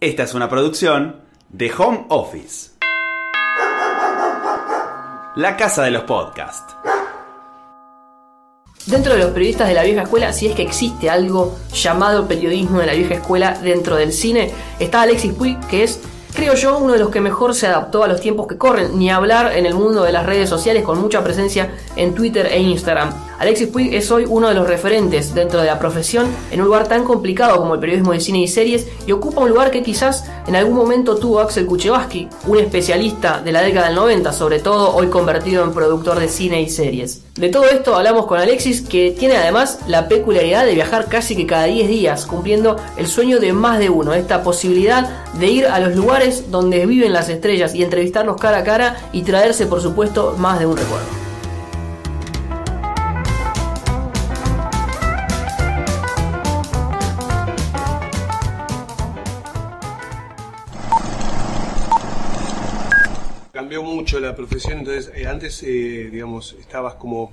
Esta es una producción de Home Office. La casa de los podcasts. Dentro de los periodistas de la vieja escuela, si es que existe algo llamado periodismo de la vieja escuela dentro del cine, está Alexis Puig, que es creo yo, uno de los que mejor se adaptó a los tiempos que corren, ni hablar en el mundo de las redes sociales con mucha presencia en Twitter e Instagram. Alexis Puig es hoy uno de los referentes dentro de la profesión en un lugar tan complicado como el periodismo de cine y series y ocupa un lugar que quizás en algún momento tuvo Axel Kuchevaski, un especialista de la década del 90, sobre todo hoy convertido en productor de cine y series. De todo esto hablamos con Alexis que tiene además la peculiaridad de viajar casi que cada 10 días, cumpliendo el sueño de más de uno, esta posibilidad de ir a los lugares donde viven las estrellas y entrevistarlos cara a cara y traerse por supuesto más de un recuerdo. Mucho la profesión, entonces eh, antes, eh, digamos, estabas como,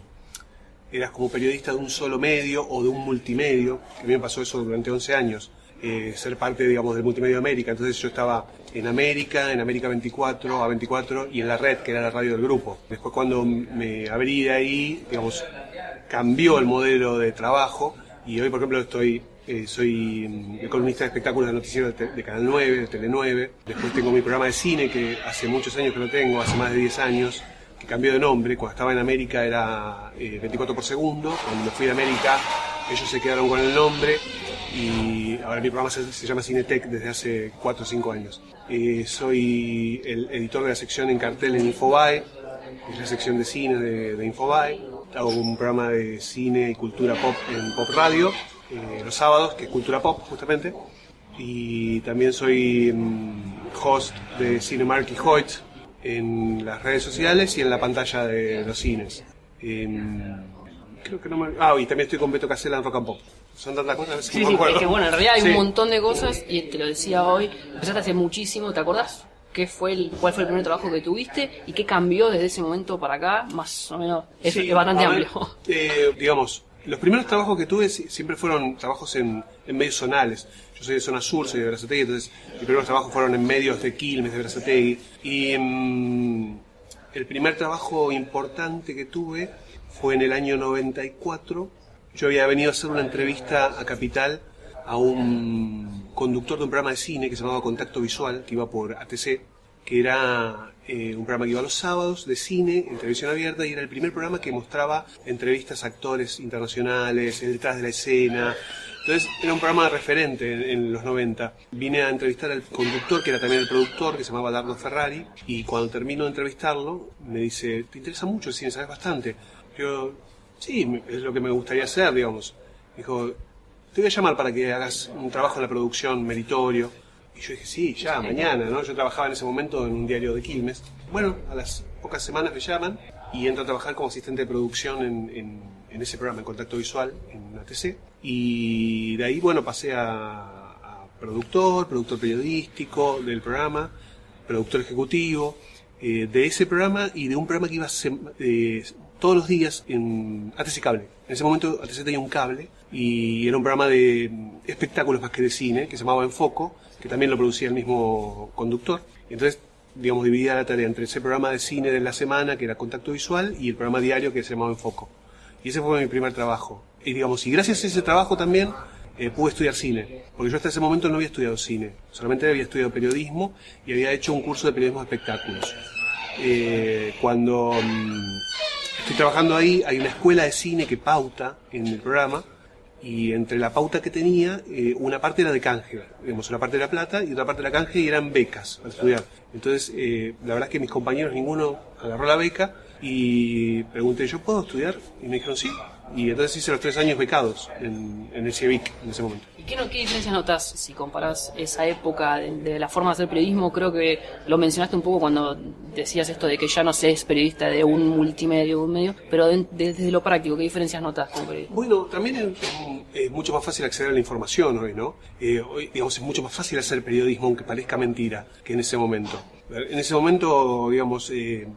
eras como periodista de un solo medio o de un multimedio, que a mí me pasó eso durante 11 años, eh, ser parte, digamos, del multimedio de América, entonces yo estaba en América, en América 24, a 24 y en la red, que era la radio del grupo. Después cuando me abrí de ahí, digamos, cambió el modelo de trabajo y hoy, por ejemplo, estoy eh, soy mm, columnista de espectáculos de noticiero de, Canal 9, de Tele 9. Después tengo mi programa de cine, que hace muchos años que lo tengo, hace más de 10 años, que cambió de nombre. Cuando estaba en América era 24 eh, por segundo. Cuando fui de América, ellos se quedaron con el nombre. Y ahora mi programa se, llama Cinetech desde hace 4 o 5 años. Eh, soy el editor de la sección en cartel en Infobae, es la sección de cine de, de. Hago un programa de cine y cultura pop en Pop Radio eh, los sábados, que es Cultura Pop justamente. Y también soy mm, host de Cinemark y Hoyt en las redes sociales y en la pantalla de los cines. creo que no me... Ah, y también estoy con Beto Casella en Rock and Pop. Son tantas cosas sí, sí, es que bueno, en realidad hay un montón de cosas y te lo decía hoy, empezaste hace muchísimo, ¿te acordás? ¿Qué fue el, ¿Cuál fue el primer trabajo que tuviste y qué cambió desde ese momento para acá? Más o menos, es, bastante amplio. Eh, digamos, los primeros trabajos que tuve siempre fueron trabajos en, medios zonales. Yo soy de zona sur, soy de Brazategui, entonces mis primeros trabajos fueron en medios de Quilmes, de Brazategui. Y mm, el primer trabajo importante que tuve fue en el año 94. Yo había venido a hacer una entrevista a Capital a un conductor de un programa de cine que se llamaba Contacto Visual, que iba por ATC, que era eh, un programa que iba los sábados de cine en televisión abierta y era el primer programa que mostraba entrevistas a actores internacionales, el detrás de la escena. Entonces era un programa referente en, los 90. Vine a entrevistar al conductor, que era también el productor, que se llamaba Dardo Ferrari, y cuando termino de entrevistarlo, me dice, ¿te interesa mucho el cine? ¿Sabes bastante? Yo, sí, es lo que me gustaría hacer, digamos. Dijo, te voy a llamar para que hagas un trabajo en la producción meritorio. Y yo dije, sí, ya, mañana, ¿no? Yo trabajaba en ese momento en un diario de Quilmes. Bueno, a las pocas semanas me llaman y entro a trabajar como asistente de producción en, en, ese programa, en Contacto Visual, en ATC. Y de ahí, bueno, pasé a, productor, productor periodístico del programa, productor ejecutivo, eh, de ese programa y de un programa que iba eh, todos los días en ATC Cable. En ese momento ATC tenía un cable y era un programa de espectáculos más que de cine, que se llamaba Enfoco, que también lo producía el mismo conductor. Entonces, digamos, dividía la tarea entre ese programa de cine de la semana, que era Contacto Visual, y el programa diario que se llamaba Enfoco. Y ese fue mi primer trabajo. Y digamos, y gracias a ese trabajo también eh, pude estudiar cine, porque yo hasta ese momento no había estudiado cine, solamente había estudiado periodismo y había hecho un curso de periodismo de espectáculos. Eh, cuando mm, estoy trabajando ahí, hay una escuela de cine que pauta en el programa, y entre la pauta que tenía, eh, una parte era de canje, digamos, una parte era plata y otra parte era canje y eran becas para estudiar. Entonces, eh, la verdad es que mis compañeros, ninguno agarró la beca y pregunté, ¿yo puedo estudiar? Y me dijeron, sí. Y entonces hice los tres años becados en, en el CIEVIC en ese momento. ¿Qué, ¿Qué diferencias notas si comparas esa época de, la forma de hacer periodismo? Creo que lo mencionaste un poco cuando decías esto de que ya no se es periodista de un multimedio, un medio, pero desde lo práctico, ¿qué diferencias notas como Bueno, también es, mucho más fácil acceder a la información hoy, ¿no? Eh, hoy, digamos, es mucho más fácil hacer periodismo, aunque parezca mentira, que en ese momento. En ese momento, digamos, eh,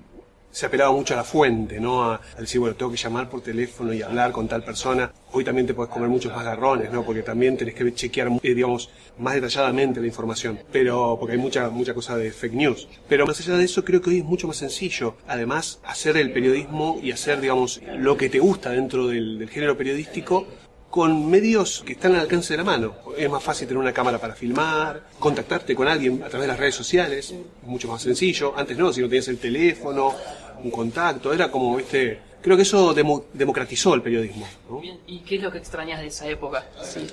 se apelaba mucho a la fuente, ¿no? A, decir, bueno, tengo que llamar por teléfono y hablar con tal persona. Hoy también te puedes comer muchos más garrones, ¿no? Porque también tenés que chequear, eh, digamos, más detalladamente la información. Pero, porque hay mucha, mucha cosa de fake news. Pero más allá de eso, creo que hoy es mucho más sencillo. Además, hacer el periodismo y hacer, digamos, lo que te gusta dentro del género periodístico con medios que están al alcance de la mano. Es más fácil tener una cámara para filmar, contactarte con alguien a través de las redes sociales, es mucho más sencillo. Antes no, si no tenías el teléfono, un contacto, era como, viste, creo que eso demo- democratizó el periodismo. ¿no? ¿Y qué es lo que extrañas de esa época? Sí.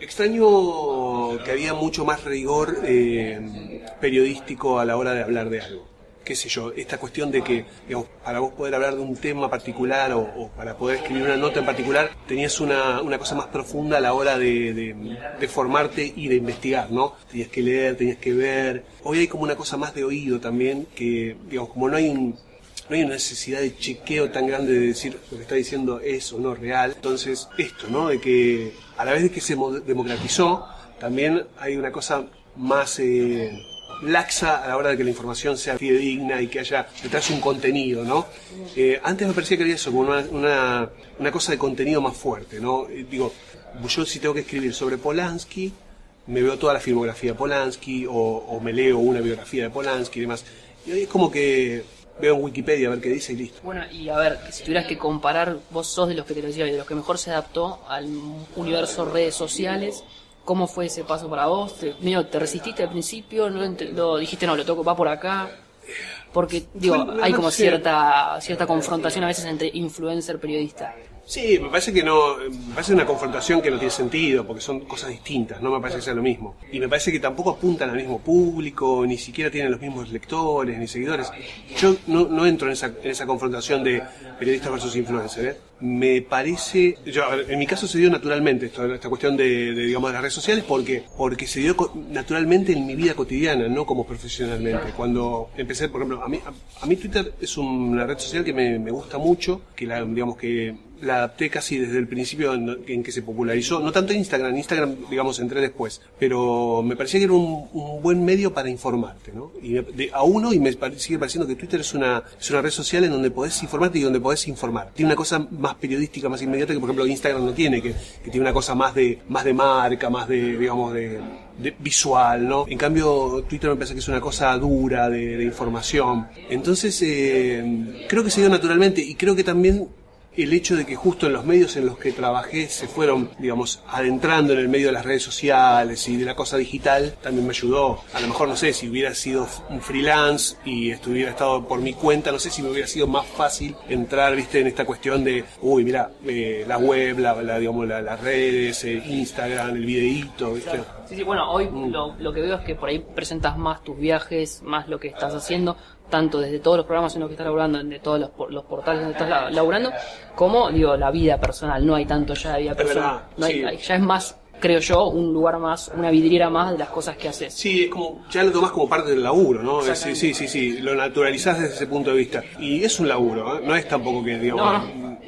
Extraño que había mucho más rigor eh, periodístico a la hora de hablar de algo. Qué sé yo, esta cuestión de que, digamos, para vos poder hablar de un tema particular o, o para poder escribir una nota en particular, tenías una, una cosa más profunda a la hora de, de- de formarte y de investigar, ¿no? Tenías que leer, tenías que ver. Hoy hay como una cosa más de oído también, que, digamos, como no hay un, no hay una necesidad de chequeo tan grande de decir lo que está diciendo es o no real. Entonces, esto, ¿no? De que a la vez de que se mo- democratizó, también hay una cosa más eh, laxa a la hora de que la información sea fidedigna y que haya detrás un contenido, ¿no? Eh, antes me parecía que había eso, como una, una, cosa de contenido más fuerte, ¿no? Digo, yo si tengo que escribir sobre Polanski, me veo toda la filmografía de Polanski o, o me leo una biografía de Polanski y demás. Y es como que veo en Wikipedia a ver qué dice y listo. Bueno, y a ver, si tuvieras que comparar, vos sos de los que te lo decía, de los que mejor se adaptó al universo redes sociales. ¿Cómo fue ese paso para vos? ¿Te, medio, ¿te resististe al principio? ¿No lo dijiste, no, lo toco, va por acá? Porque, digo, hay como cierta cierta confrontación a veces entre influencer periodista. Sí, me parece que no, me parece una confrontación que no tiene sentido, porque son cosas distintas, no me parece que sea lo mismo. Y me parece que tampoco apuntan al mismo público, ni siquiera tienen los mismos lectores, ni seguidores. Yo no, no entro en esa, en esa confrontación de periodistas versus influencers. ¿eh? Me parece, yo, en mi caso se dio naturalmente esto, esta cuestión de, digamos, de las redes sociales, porque, porque se dio naturalmente en mi vida cotidiana, no como profesionalmente. Cuando empecé, por ejemplo, a mí, a, a mí Twitter es una red social que me, me gusta mucho, que la, digamos que la adapté casi desde el principio en, que se popularizó. No tanto en Instagram, Instagram, digamos, entré después. Pero me parecía que era un, buen medio para informarte, ¿no? Y de, a uno, y me sigue pareciendo que Twitter es una, es una red social en donde podés informarte y donde podés informar. Tiene una cosa más periodística, más inmediata que, por ejemplo, Instagram no tiene, que, que tiene una cosa más de, más de marca, más de, digamos, de, de visual, ¿no? En cambio, Twitter me parece que es una cosa dura de, de información. Entonces, eh, creo que se dio naturalmente y creo que también el hecho de que justo en los medios en los que trabajé se fueron, digamos, adentrando en el medio de las redes sociales y de la cosa digital, también me ayudó. A lo mejor, no sé, si hubiera sido un freelance y estuviera estado por mi cuenta, no sé si me hubiera sido más fácil entrar, viste, en esta cuestión de, uy, mira, eh, la web, la, la, digamos, la- las redes, eh, Instagram, el videíto, viste. Sí, sí, bueno, hoy Mm. lo, lo que veo es que por ahí presentas más tus viajes, más lo que estás haciendo, tanto desde todos los programas en los que estás laburando, de todos los, los portales donde estás la- laburando, como, digo, la vida personal. No hay tanto ya de vida Es personal. verdad, No hay- sí. hay- ya es más, creo yo, un lugar más, una vidriera más de las cosas que haces. Sí, es como, ya lo tomás como parte del laburo, ¿no? Sí, sí, sí, sí, lo naturalizás desde ese punto de vista. Y es un laburo, ¿eh? no es tampoco que, digamos, No,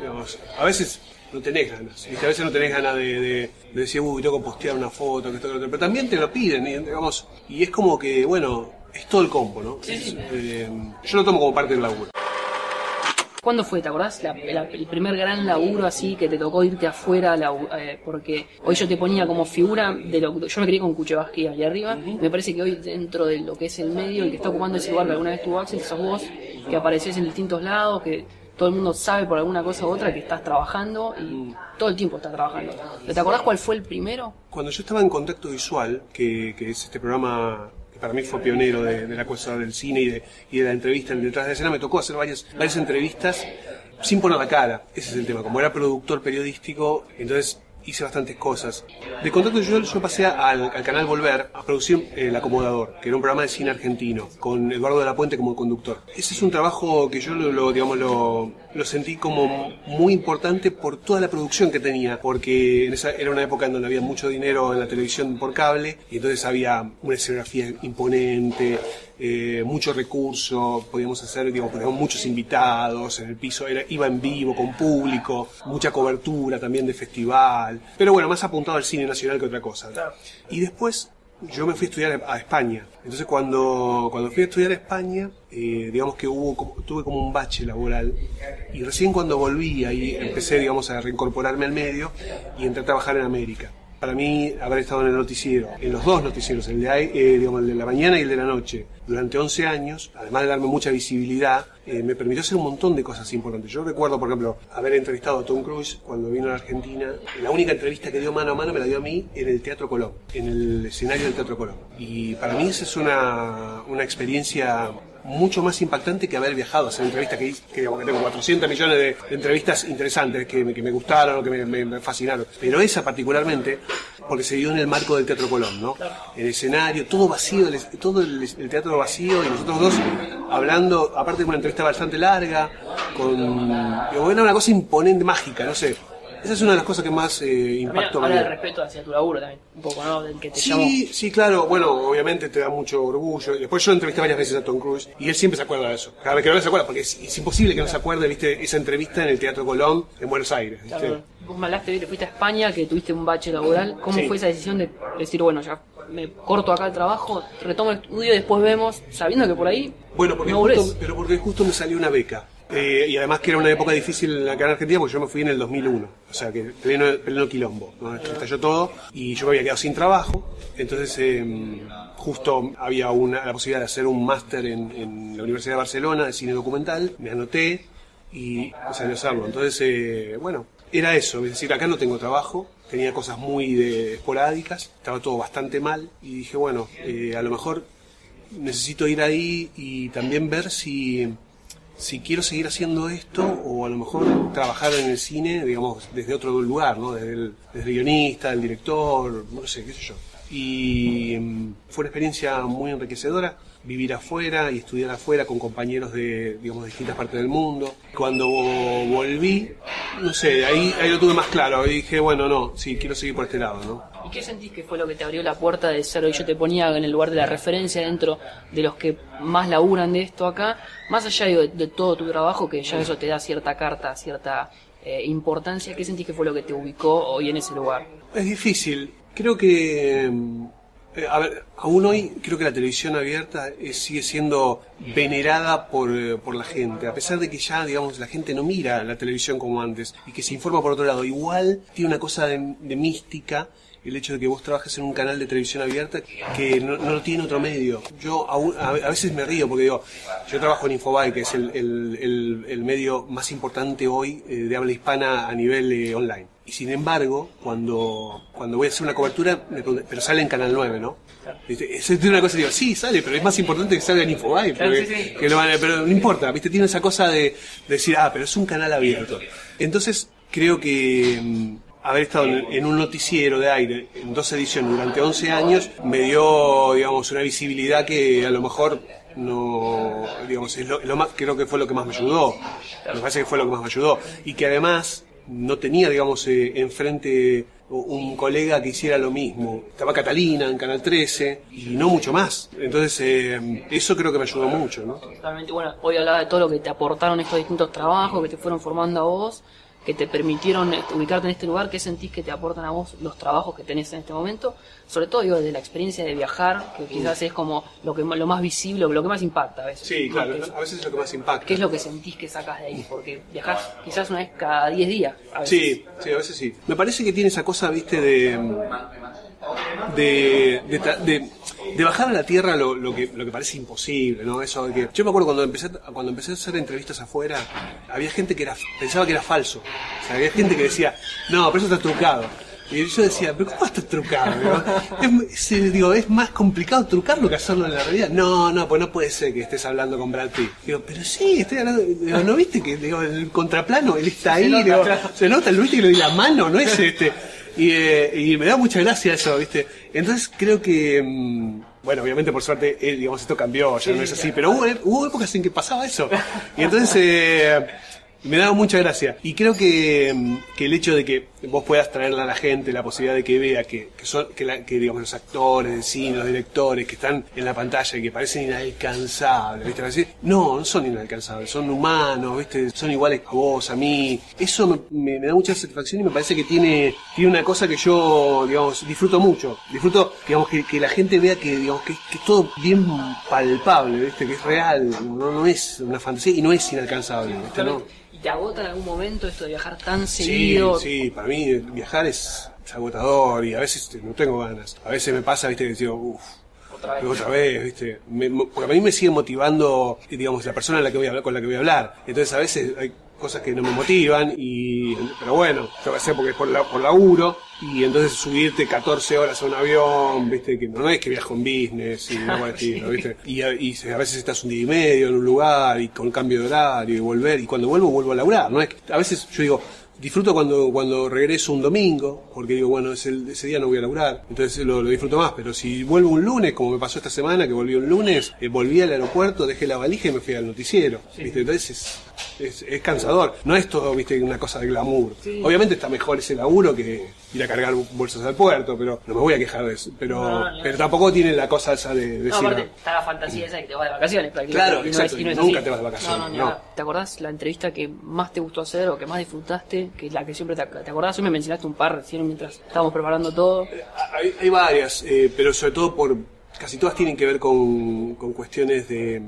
digamos, a veces no tenés ganas, ¿viste? a veces no tenés ganas de, de- de decir, uy, tengo que postear una foto, que esto, que lo otro, pero también te lo piden, y, digamos, y es como que, bueno, es todo el combo, ¿no? Es, eh, yo lo tomo como parte del laburo. ¿Cuándo fue, te acordás? La- la- el primer gran laburo así que te tocó irte afuera, labu- eh, porque hoy yo te ponía como figura de lo yo me crié con Kuchevaski allá arriba, me parece que hoy dentro de lo que es el medio, el que está ocupando ese lugar que alguna vez tuvo Axel, sos vos, que apareces en distintos lados, que todo el mundo sabe por alguna cosa u otra que estás trabajando y todo el tiempo estás trabajando. ¿Te acordás cuál fue el primero? Cuando yo estaba en Contacto Visual, que, que es este programa que para mí fue pionero de, la cosa del cine y de, y de la entrevista en detrás de escena, me tocó hacer varias entrevistas sin poner la cara. Ese es el tema. Como era productor periodístico, entonces hice bastantes cosas. De Contacto Visual yo pasé al, al canal Volver a producir eh, El Acomodador, que era un programa de cine argentino, con Eduardo de la Puente como conductor. Ese es un trabajo que yo lo, lo, digamos, lo sentí como muy importante por toda la producción que tenía, porque en esa, era una época en donde había mucho dinero en la televisión por cable, y entonces había una escenografía imponente, eh, mucho recurso, podíamos hacer, digamos, teníamos muchos invitados, en el piso era, iba en vivo, con público, mucha cobertura también de festival, pero bueno, más apuntado al cine nacional que otra cosa. Y después yo me fui a estudiar a España. Entonces cuando, cuando fui a estudiar a España, eh, digamos que hubo, tuve como un bache laboral. Y recién cuando volví ahí empecé, digamos, a reincorporarme al medio y entré a trabajar en América. Para mí, haber estado en el noticiero, en los dos noticieros, el de, eh, el de la mañana y el de la noche, durante 11 años, además de darme mucha visibilidad, eh, me permitió hacer un montón de cosas importantes. Yo recuerdo, por ejemplo, haber entrevistado a Tom Cruise cuando vino a Argentina. La única entrevista que dio mano a mano me la dio a mí en el Teatro Colón, en el escenario del Teatro Colón. Y para mí esa es una, una experiencia mucho más impactante que haber viajado a hacer entrevistas que, hice- que, digamos, que tengo 400 millones de, de entrevistas interesantes que, me- que me gustaron o que me, me- me fascinaron. Pero esa particularmente, porque se dio en el marco del Teatro Colón, ¿no? El escenario, todo vacío, el, todo el, el teatro vacío y nosotros dos hablando, aparte de una entrevista bastante larga, con... Era una cosa imponente, mágica, no sé. Esa es una de las cosas que más eh, habla me dio. respeto hacia tu laburo también, un poco, ¿no? Del que te llamó. Sí, sí, claro. Bueno, obviamente te da mucho orgullo. Después yo entrevisté varias veces a Tom Cruise y él siempre se acuerda de eso. Cada vez que ve se acuerda, porque es, es imposible que no se acuerde, viste, esa entrevista en el Teatro Colón en Buenos Aires. ¿viste? Claro, vos me hablaste, que fuiste a España, que tuviste un bache laboral. ¿Cómo Sí. fue esa decisión de decir, bueno, ya me corto acá el trabajo, retomo el estudio y después vemos, sabiendo que por ahí Bueno, porque no justo, pero porque justo me salió una beca. Eh, y además que era una época difícil acá en Argentina porque yo me fui en el 2001. O sea, que pleno, pleno quilombo. Estalló todo y yo me había quedado sin trabajo. Entonces, eh, justo había una, la posibilidad de hacer un máster en, la Universidad de Barcelona de cine documental. Me anoté y salió a hacerlo. Entonces, eh, bueno, era eso. Es decir, acá no tengo trabajo. Tenía cosas muy de, esporádicas. Estaba todo bastante mal. Y dije, bueno, eh, a lo mejor necesito ir ahí y también ver si, si quiero seguir haciendo esto o a lo mejor trabajar en el cine, digamos, desde otro lugar, ¿no? Desde el, desde el guionista, el director, no sé, qué sé yo. Y mm, fue una experiencia muy enriquecedora vivir afuera y estudiar afuera con compañeros de, digamos, de distintas partes del mundo. Cuando volví, no sé, ahí, ahí lo tuve más claro. Y dije, bueno, no, sí, quiero seguir por este lado, ¿no? ¿Y qué sentís que fue lo que te abrió la puerta de ser, hoy yo te ponía en el lugar de la referencia dentro de los que más laburan de esto acá, más allá de, de todo tu trabajo, que ya eso te da cierta carta, cierta eh, importancia, ¿qué sentís que fue lo que te ubicó hoy en ese lugar? Es difícil. Creo que, mm, eh, a ver, aún hoy creo que la televisión abierta eh, sigue siendo venerada por, eh, por la gente, a pesar de que ya, digamos, la gente no mira la televisión como antes y que se informa por otro lado. Igual tiene una cosa de, de mística el hecho de que vos trabajes en un canal de televisión abierta que no, no lo tiene otro medio. Yo a, a veces me río porque digo, yo trabajo en Infobae, que es el, el- el- el medio más importante hoy eh, de habla hispana a nivel eh, online. Y sin embargo, cuando, cuando voy a hacer una cobertura, me preguntan, pero sale en Canal 9, ¿no? Es una cosa, digo, sí, sale, pero es más importante que salga en Infobae. Claro, porque- sí, sí. que pero no importa, ¿viste? Tiene esa cosa de, de decir, ah, pero es un canal abierto. Entonces, creo que mm, haber estado en, un noticiero de aire en dos ediciones durante 11 años me dio, digamos, una visibilidad que a lo mejor no, digamos, es lo, lo más, creo que fue lo que más me ayudó. Me parece que fue lo que más me ayudó. Y que además no tenía, digamos, eh, enfrente un colega que hiciera lo mismo. Estaba Catalina en Canal 13 y no mucho más. Entonces, eh, eso creo que me ayudó mucho, ¿no? Totalmente, bueno, hoy hablaba de todo lo que te aportaron estos distintos trabajos, que te fueron formando a vos, que te permitieron eh, ubicarte en este lugar, ¿qué sentís que te aportan a vos los trabajos que tenés en este momento? Sobre todo, digo, de la experiencia de viajar, que quizás es como lo que lo más visible, lo que más impacta a veces. Sí, claro, a veces es lo que más impacta. ¿Qué es lo que sentís que sacas de ahí? Porque viajás quizás una vez cada 10 días. A veces. Sí, sí, a veces sí. Me parece que tiene esa cosa, viste, de. de. de, de- de bajar a la tierra lo, lo que, lo que parece imposible, ¿no? Eso de que. Yo me acuerdo cuando empecé, cuando empecé a hacer entrevistas afuera, había gente que era, pensaba que era falso. O sea, había gente que decía, no, pero eso está trucado. Y yo decía, pero ¿cómo está trucado? no? Es, es, digo, es más complicado trucarlo que hacerlo en la realidad. No, no, pues no puede ser que estés hablando con Brad Pitt. Digo, pero sí, estoy hablando. Digo, ¿no viste que digo, el contraplano, él está ahí? nota, digo, claro. se nota, lo viste que le di la mano, no es este. Y, eh, y me da mucha gracia eso, ¿viste? Entonces creo que, mm, bueno, obviamente por suerte, eh, digamos, esto cambió, ya no es así, pero hubo, hubo épocas en que pasaba eso. Y entonces, eh, Me da mucha gracia. Y creo que, mm, que el hecho de que vos puedas traerle a la gente la posibilidad de que vea que, que son, que, la- que, digamos, los actores de cine, los directores que están en la pantalla y que parecen inalcanzables, ¿viste? Decir, no, no son inalcanzables, son humanos, ¿viste? Son iguales a vos, a mí. Eso me, me- me da mucha satisfacción y me parece que tiene, tiene una cosa que yo, digamos, disfruto mucho. Disfruto, digamos, que, que la gente vea que, digamos, que, que es todo bien palpable, ¿viste? Que es real, no, no es una fantasía y no es inalcanzable, ¿viste? ¿no? ¿Y te agota en algún momento esto de viajar tan Sí, seguido? sí, para mí viajar es, es agotador y a veces este, no tengo ganas. A veces me pasa, viste, que digo, uff, Otra vez. otra vez, viste. Me- mo- porque a mí me sigue motivando, digamos, la persona la que voy a hablar, con la que voy a hablar. Entonces a veces hay cosas que no me motivan y, pero bueno, yo voy a hacer porque es por, la, por laburo. Y entonces subirte 14 horas a un avión, viste, que no es que viajo en business y algo de estilo, viste. Y, a- y a veces estás un día y medio en un lugar y con cambio de horario y volver y cuando vuelvo vuelvo a laburar, no es que- a veces yo digo, Disfruto cuando, cuando regreso un domingo, porque digo, bueno, ese, ese día no voy a laburar, entonces lo, lo disfruto más. Pero si vuelvo un lunes, como me pasó esta semana, que volví un lunes, eh, volví al aeropuerto, dejé la valija y me fui al noticiero. ¿viste? Entonces es, es, es cansador. No es todo, viste, una cosa de glamour. Obviamente está mejor ese laburo que ir a cargar bolsas al puerto, pero no me voy a quejar de eso. Pero, No, no, pero tampoco tiene la cosa esa de, de No, aparte, está la fantasía esa que te vas de vacaciones prácticamente. Claro, y no exacto, es- y no es nunca así. te vas de vacaciones, No, no, ni no. hablar. ¿Te acordás la entrevista que más te gustó hacer o que más disfrutaste? Que es la que siempre te, ac- te acordás. Hoy me mencionaste un par recién mientras estábamos preparando todo. Hay, hay varias, eh, pero sobre todo por. Casi todas tienen que ver con, con cuestiones de.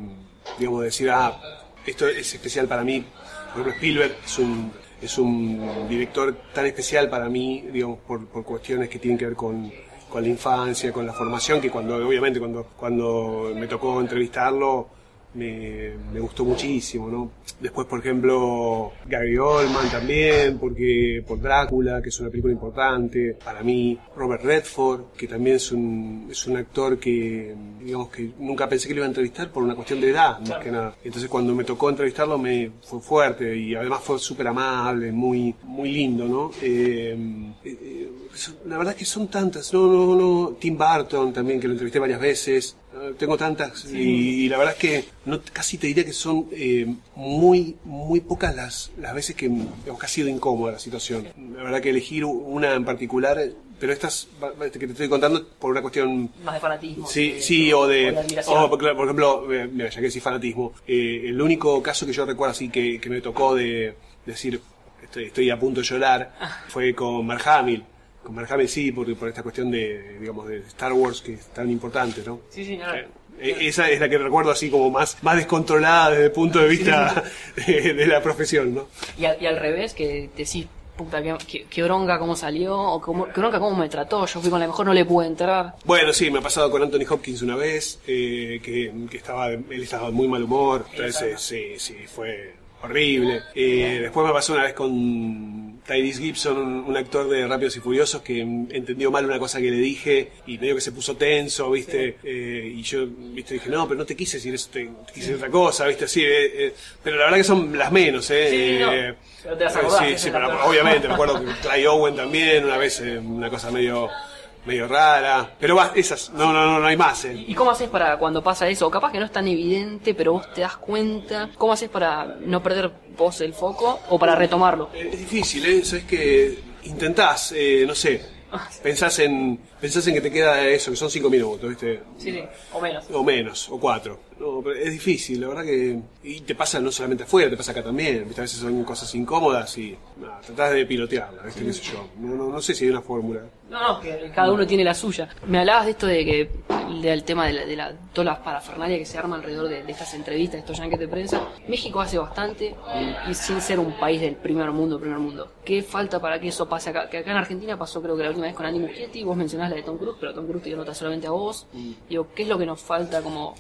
Digamos, de decir, ah, esto es especial para mí. Por ejemplo, Spielberg es un, es un director tan especial para mí, digamos, por, por cuestiones que tienen que ver con, con la infancia, con la formación, que cuando, obviamente, cuando, cuando me tocó entrevistarlo, me, me gustó muchísimo, ¿no? Después, por ejemplo, Gary Oldman también, porque por Drácula, que es una película importante para mí. Robert Redford, que también es un, es un actor que, digamos que nunca pensé que lo iba a entrevistar por una cuestión de edad, más que nada. Entonces, cuando me tocó entrevistarlo, me fue fuerte y además fue súper amable, muy, muy lindo, ¿no? Eh, eh, la verdad es que son tantas, no, no, no. Tim Burton también, que lo entrevisté varias veces. Eh, Tengo tantas y, y la verdad es que no, casi te diría que son eh, muy muy pocas las, las veces que, digamos, que ha sido incómoda la situación. La verdad que elegir una en particular, pero estas va- que te estoy contando por una cuestión Más de fanatismo. Sí, de- sí, o de. admiración. o, por por ejemplo, eh, mira, ya que decís fanatismo, eh, el único caso que yo recuerdo así que, que me tocó de decir estoy, estoy a punto de llorar fue con Mark Hamill. Con Mark Hamill sí, por, por esta cuestión de, digamos, de Star Wars que es tan importante, ¿no? Sí, sí, nada. Eh, esa es la que recuerdo así como más, más descontrolada desde el punto de vista de, de la profesión, ¿no? Y, al- y al revés, que decís, puta, qué, qué- qué bronca cómo salió, o cómo, qué bronca cómo me trató, yo fui con la mejor, no le pude entrar. Bueno, sí, me ha pasado con Anthony Hopkins una vez, eh, que, que estaba, él estaba de muy mal humor, entonces sí, sí, fue horrible. Eh, después me pasó una vez con Tyrese Gibson, un, actor de Rápidos y Furiosos, que entendió mal una cosa que le dije y medio que se puso tenso, ¿viste? Eh, y yo, ¿viste? Dije, no, pero no te quise decir eso, te, te quise decir otra cosa, ¿viste? Así, eh, eh, pero la verdad que son las menos, ¿eh? Sí, no, Eh, pero te las eh, acordás, Sí, pero obviamente, me acuerdo que Clay Owen también, una vez, eh, una cosa medio medio rara. Pero va, esas, no, no, no, no hay más. eh. ¿Y cómo haces para cuando pasa eso? O capaz que no es tan evidente, pero vos te das cuenta. ¿Cómo haces para no perder vos el foco o para retomarlo? Es difícil, ¿eh? Sabes que intentás, eh, no sé, pensás en, pensás en que te queda eso, que son cinco minutos, ¿viste? Sí, sí, o menos. O menos, o cuatro. No, pero es difícil, la verdad que. Y te pasa no solamente afuera, te pasa acá también. ¿viste? A veces son cosas incómodas y. nada, tratás de pilotearla, ¿viste? ¿Qué sé yo? No, no, no sé si hay una fórmula. No, no, que cada uno tiene la suya. Me hablabas de esto de que, del tema de, la, de la, todas las parafernalias que se arma alrededor de, de estas entrevistas, de estos yanques de prensa. México hace bastante y, sin ser un país del primer mundo, primer mundo. ¿Qué falta para que eso pase acá? Que acá en Argentina pasó creo que la última vez con Andy Muschietti, vos mencionás la de Tom Cruise, pero Tom Cruise te dio nota solamente a vos. Digo, ¿qué es lo que nos falta como...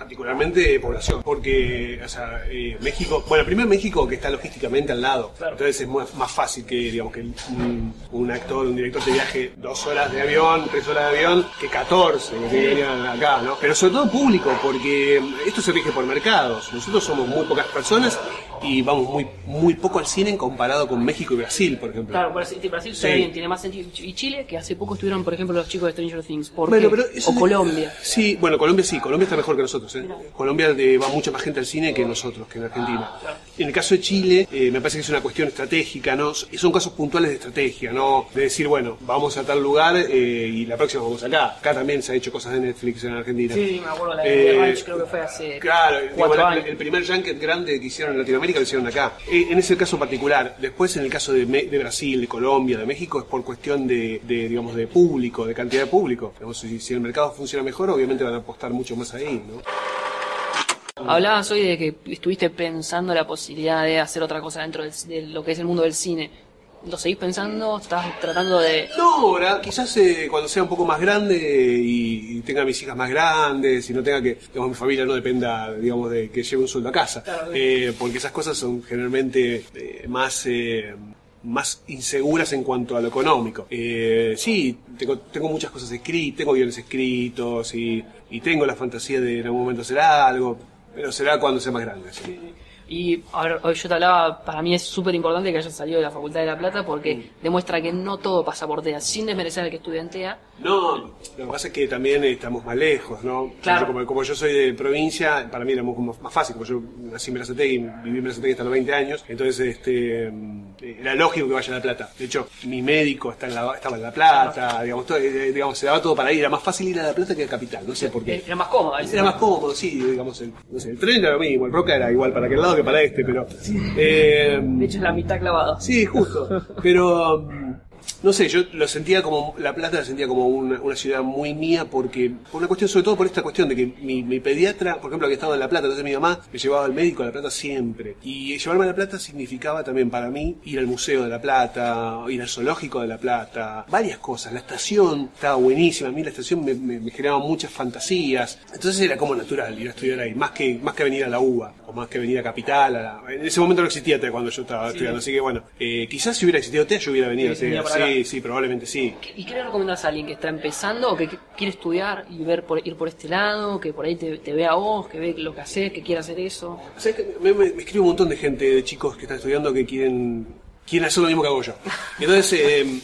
Particularmente población, porque, o sea, eh, México, bueno, primero México que está logísticamente al lado, Claro. entonces es más, más fácil que, digamos, que un, un actor, un director te viaje dos horas de avión, tres horas de avión, que 14 que venir acá, ¿no? Pero sobre todo público, porque esto se rige por mercados, nosotros somos muy pocas personas y vamos muy, muy poco al cine comparado con México y Brasil, por ejemplo. Claro, Brasil, Brasil está Sí. bien, tiene más sentido. Y Chile, que hace poco estuvieron, por ejemplo, los chicos de Stranger Things. ¿Por Bueno, pero o Colombia. Sí, bueno, Colombia sí, Colombia está mejor que nosotros. ¿eh? Colombia eh, va mucha más gente al cine que nosotros, que en Argentina. En el caso de Chile, eh, me parece que es una cuestión estratégica, ¿no? Son casos puntuales de estrategia, ¿no? De decir, bueno, vamos a tal lugar eh, y la próxima vamos acá. Acá también se ha hecho cosas de Netflix en Argentina. Sí, me acuerdo, la de Ranch creo que fue hace Claro, cuatro años. el primer junket grande que hicieron en Latinoamérica lo hicieron acá. Eh, en ese caso particular. Después, en el caso de, Brasil, de Colombia, de México, es por cuestión de, digamos, de público, de cantidad de público. Digamos, si, si el mercado funciona mejor, obviamente van a apostar mucho más ahí, ¿no? Hablabas hoy de que estuviste pensando la posibilidad de hacer otra cosa dentro de lo que es el mundo del cine. ¿Lo seguís pensando? ¿Estás tratando de...? No, ahora, quizás eh, cuando sea un poco más grande y, y tenga mis hijas más grandes y no tenga que, digamos, mi familia no dependa, digamos, de que lleve un sueldo a casa. Claro. Eh, porque esas cosas son generalmente eh, más, eh, más inseguras en cuanto a lo económico. Eh, sí, tengo, tengo muchas cosas escritas, tengo guiones escritos y, y tengo la fantasía de en algún momento hacer algo, pero será cuando sea más grande. sí. Y a ver, hoy yo te hablaba, para mí es súper importante que hayas salido de la Facultad de La Plata porque Mm. demuestra que no todo pasa por TEA, sin desmerecer al que estudiantea. No, lo que pasa es que también estamos más lejos, ¿no? Claro. Yo, como, como yo soy de provincia, para mí era más fácil, como yo nací en Berazategui, viví en Berazategui hasta los 20 años, entonces este, mm, era lógico que vaya a La Plata. De hecho, mi médico está en la, estaba en La Plata, digamos, todo, eh, digamos, se daba todo para ir. Era más fácil ir a La Plata que a Capital, no sé por qué. Era más cómodo. Era más cómodo, sí, digamos, el, no sé, el tren era lo mismo, el Roca era igual para aquel lado que para este, pero... eh, De hecho, es la mitad clavada. Sí, justo. Pero mm, no sé, yo lo sentía como La Plata la sentía como una, una ciudad muy mía porque por una cuestión sobre todo por esta cuestión de que mi, mi pediatra, por ejemplo, que estaba en La Plata, entonces mi mamá me llevaba al médico a La Plata siempre. Y llevarme a La Plata significaba también para mí ir al museo de La Plata, ir al zoológico de La Plata, varias cosas. La estación estaba buenísima, a mí la estación me, me- me generaba muchas fantasías. Entonces era como natural ir a estudiar ahí, más que más que venir a la UBA o más que venir a Capital. a la- En ese momento no existía TEA cuando yo estaba estudiando, así que bueno, eh, quizás si hubiera existido TEA yo hubiera venido a Sí, venía Sí, sí, probablemente sí. ¿Y qué le recomendás a alguien que está empezando o que que quiere estudiar y ver por, ir por este lado, que por ahí te, te vea a vos, que ve lo que haces, que quiere hacer eso? ¿Sabes qué? me, me- me escribe un montón de gente, de chicos que están estudiando que quieren, quieren hacer lo mismo que hago yo. Entonces, eh,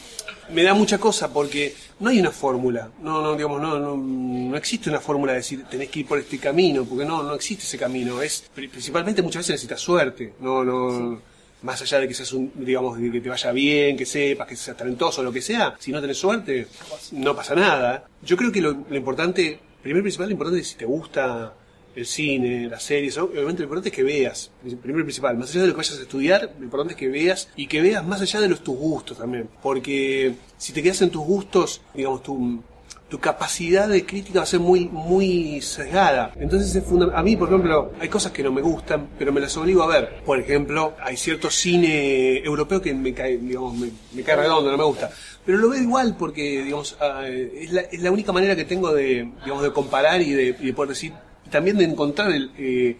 me da mucha cosa porque no hay una fórmula. No, no, digamos, no, no, no existe una fórmula de decir tenés que ir por este camino, porque no, no existe ese camino. Es, pri- principalmente muchas veces necesitas suerte. No, no. Más allá de que seas un, digamos, que te vaya bien, que sepas, que seas talentoso, lo que sea, si no tenés suerte, no pasa nada. Yo creo que lo, lo importante, primero principal, lo importante es si te gusta el cine, las series, obviamente lo importante es que veas, primero y principal, más allá de lo que vayas a estudiar, lo importante es que veas y que veas más allá de los tus gustos también, porque si te quedas en tus gustos, digamos, tu, tu capacidad de crítica va a ser muy, muy sesgada. Entonces es a mí, por ejemplo, hay cosas que no me gustan, pero me las obligo a ver. Por ejemplo, hay cierto cine europeo que me cae, digamos, me, cae redondo, no me gusta. Pero lo veo igual porque, digamos, ah, es, la, es la única manera que tengo de, digamos, de comparar y de, y de poder decir, también de encontrar el, eh,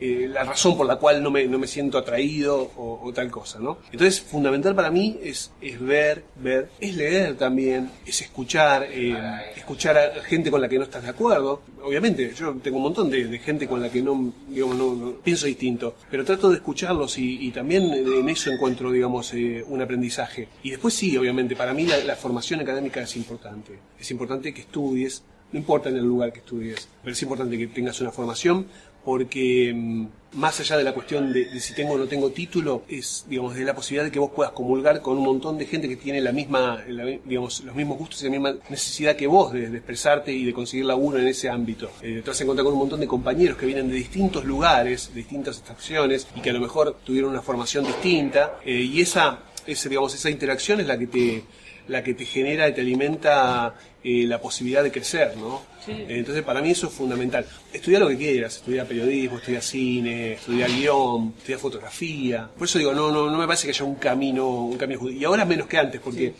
eh, la razón por la cual no me, no me siento atraído o, o tal cosa, ¿no? Entonces, fundamental para mí es, es ver, ver, es leer también, es escuchar, eh, escuchar a gente con la que no estás de acuerdo. Obviamente, yo tengo un montón de, de gente con la que no, digamos, no, no- pienso distinto, pero trato de escucharlos y, y también en eso encuentro, digamos, eh, un aprendizaje. Y después sí, obviamente, para mí la, la formación académica es importante. Es importante que estudies, no importa en el lugar que estudies, pero es importante que tengas una formación porque mm, más allá de la cuestión de, si tengo o no tengo título, es digamos de la posibilidad de que vos puedas comulgar con un montón de gente que tiene la misma, la- digamos, los mismos gustos y la misma necesidad que vos de, de expresarte y de conseguir laburo en ese ámbito. Eh, te vas a encontrar con un montón de compañeros que vienen de distintos lugares, de distintas estaciones y que a lo mejor tuvieron una formación distinta eh, y esa, ese, digamos, esa interacción es la que te la que te genera y te alimenta eh, la posibilidad de crecer, ¿no? Entonces para mí eso es fundamental. Estudiar lo que quieras, estudiar periodismo, estudiar cine, estudiar guion, estudiar fotografía. Por eso digo, no, no, no me parece que haya un camino, un camino judío. Y ahora menos que antes, porque,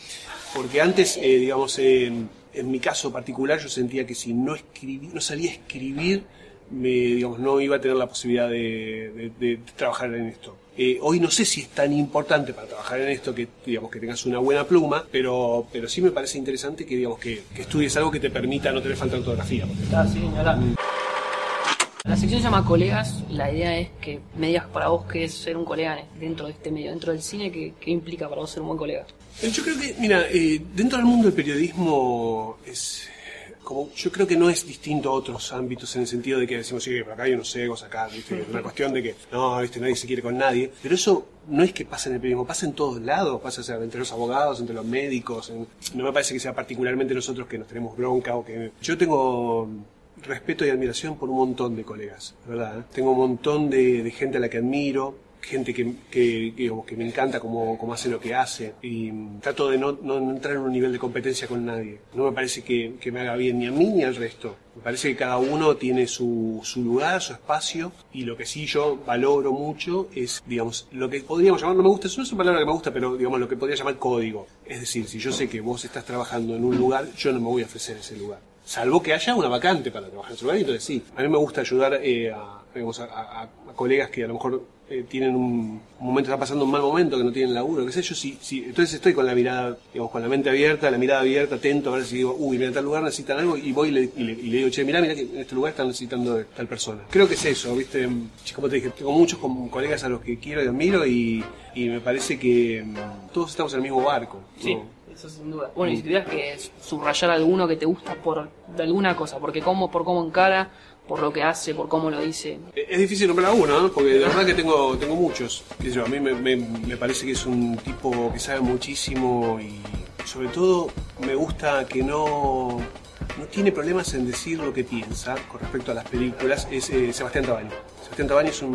porque antes, eh, digamos, en, en mi caso particular, yo sentía que si no escribí, no salía a escribir, me, digamos, no iba a tener la posibilidad de, de- de trabajar en esto. Eh, hoy no sé si es tan importante para trabajar en esto que digamos que tengas una buena pluma, pero, pero sí me parece interesante que digamos que, que estudies algo que te permita no tener falta de ortografía. Ah, sí. La sección se llama Colegas. La idea es que me digas para vos qué es ser un colega dentro de este medio, dentro del cine, qué, qué implica para vos ser un buen colega. Eh, Yo creo que, mira, eh, dentro del mundo del periodismo es como yo creo que no es distinto a otros ámbitos en el sentido de que decimos, sí, por acá hay unos egos, acá, ¿viste? Es una cuestión de que, no, ¿viste? nadie se quiere con nadie. Pero eso no es que pasa en el periodismo, pasa en todos lados, pasa o sea, entre los abogados, entre los médicos. en- no me parece que sea particularmente nosotros que nos tenemos bronca o que... Yo tengo respeto y admiración por un montón de colegas, ¿verdad? Tengo un montón de, de gente a la que admiro, gente que, que, que, me encanta cómo, cómo hace lo que hace y mm, trato de no, no entrar en un nivel de competencia con nadie. No me parece que, que me haga bien ni a mí ni al resto. Me parece que cada uno tiene su, su lugar, su espacio y lo que sí yo valoro mucho es, digamos, lo que podríamos llamar, no me gusta, eso no es una palabra que me gusta, pero digamos lo que podría llamar código. Es decir, si yo sé que vos estás trabajando en un lugar, yo no me voy a ofrecer ese lugar. Salvo que haya una vacante para trabajar en ese lugar, entonces sí. A mí me gusta ayudar eh, a, digamos, a, a- a colegas que a lo mejor eh, tienen un, momento, está pasando un mal momento, que no tienen laburo, qué sé yo, sí, sí. Entonces estoy con la mirada, digamos, con la mente abierta, la mirada abierta, atento, a ver si digo, uy, mira, tal lugar necesitan algo, y voy y le, y y le digo, che, mira, mira que en este lugar están necesitando tal persona. Creo que es eso, viste, Sí, como te dije, tengo muchos colegas a los que quiero y admiro, y, y me parece que mm, todos estamos en el mismo barco. ¿no? Eso sin duda. Bueno, y si tuvieras que subrayar alguno que te gusta por de alguna cosa, porque cómo, por cómo encara, por lo que hace, por cómo lo dice. Es difícil nombrar a uno, ¿no? porque la verdad que tengo, tengo muchos. Sé yo, a mí me, me- parece que es un tipo que sabe muchísimo y sobre todo me gusta que no, no tiene problemas en decir lo que piensa con respecto a las películas. Es eh, Sebastián Tabani. Sebastián Tabani es un,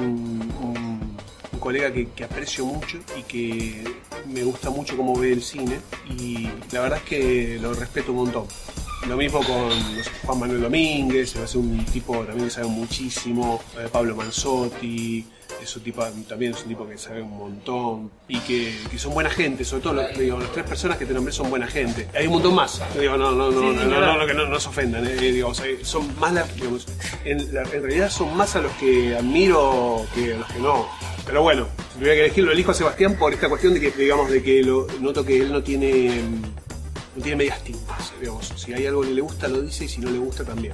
un- colega que, que aprecio mucho y que me gusta mucho cómo ve el cine y la verdad es que lo respeto un montón. Lo mismo con no sé, Juan Manuel Domínguez, es un tipo también que sabe muchísimo, eh, Pablo Manzotti, es un tipo, también es un tipo que sabe un montón y que, que son buena gente, sobre todo los- digo, las tres personas que te nombré son buena gente. Hay un montón más, digo, no, no, no, Sí, no, sí, no, claro. no, no, que no, no se ofendan, eh, digo, o sea, son más las, digamos, en, la- en realidad son más a los que admiro que a los que no. Pero bueno, si tuviera que elegir, lo elijo a Sebastián por esta cuestión de que, digamos, de que lo, noto que él no tiene no tiene medias tintas, digamos. Si hay algo que le gusta, lo dice y si no le gusta, también.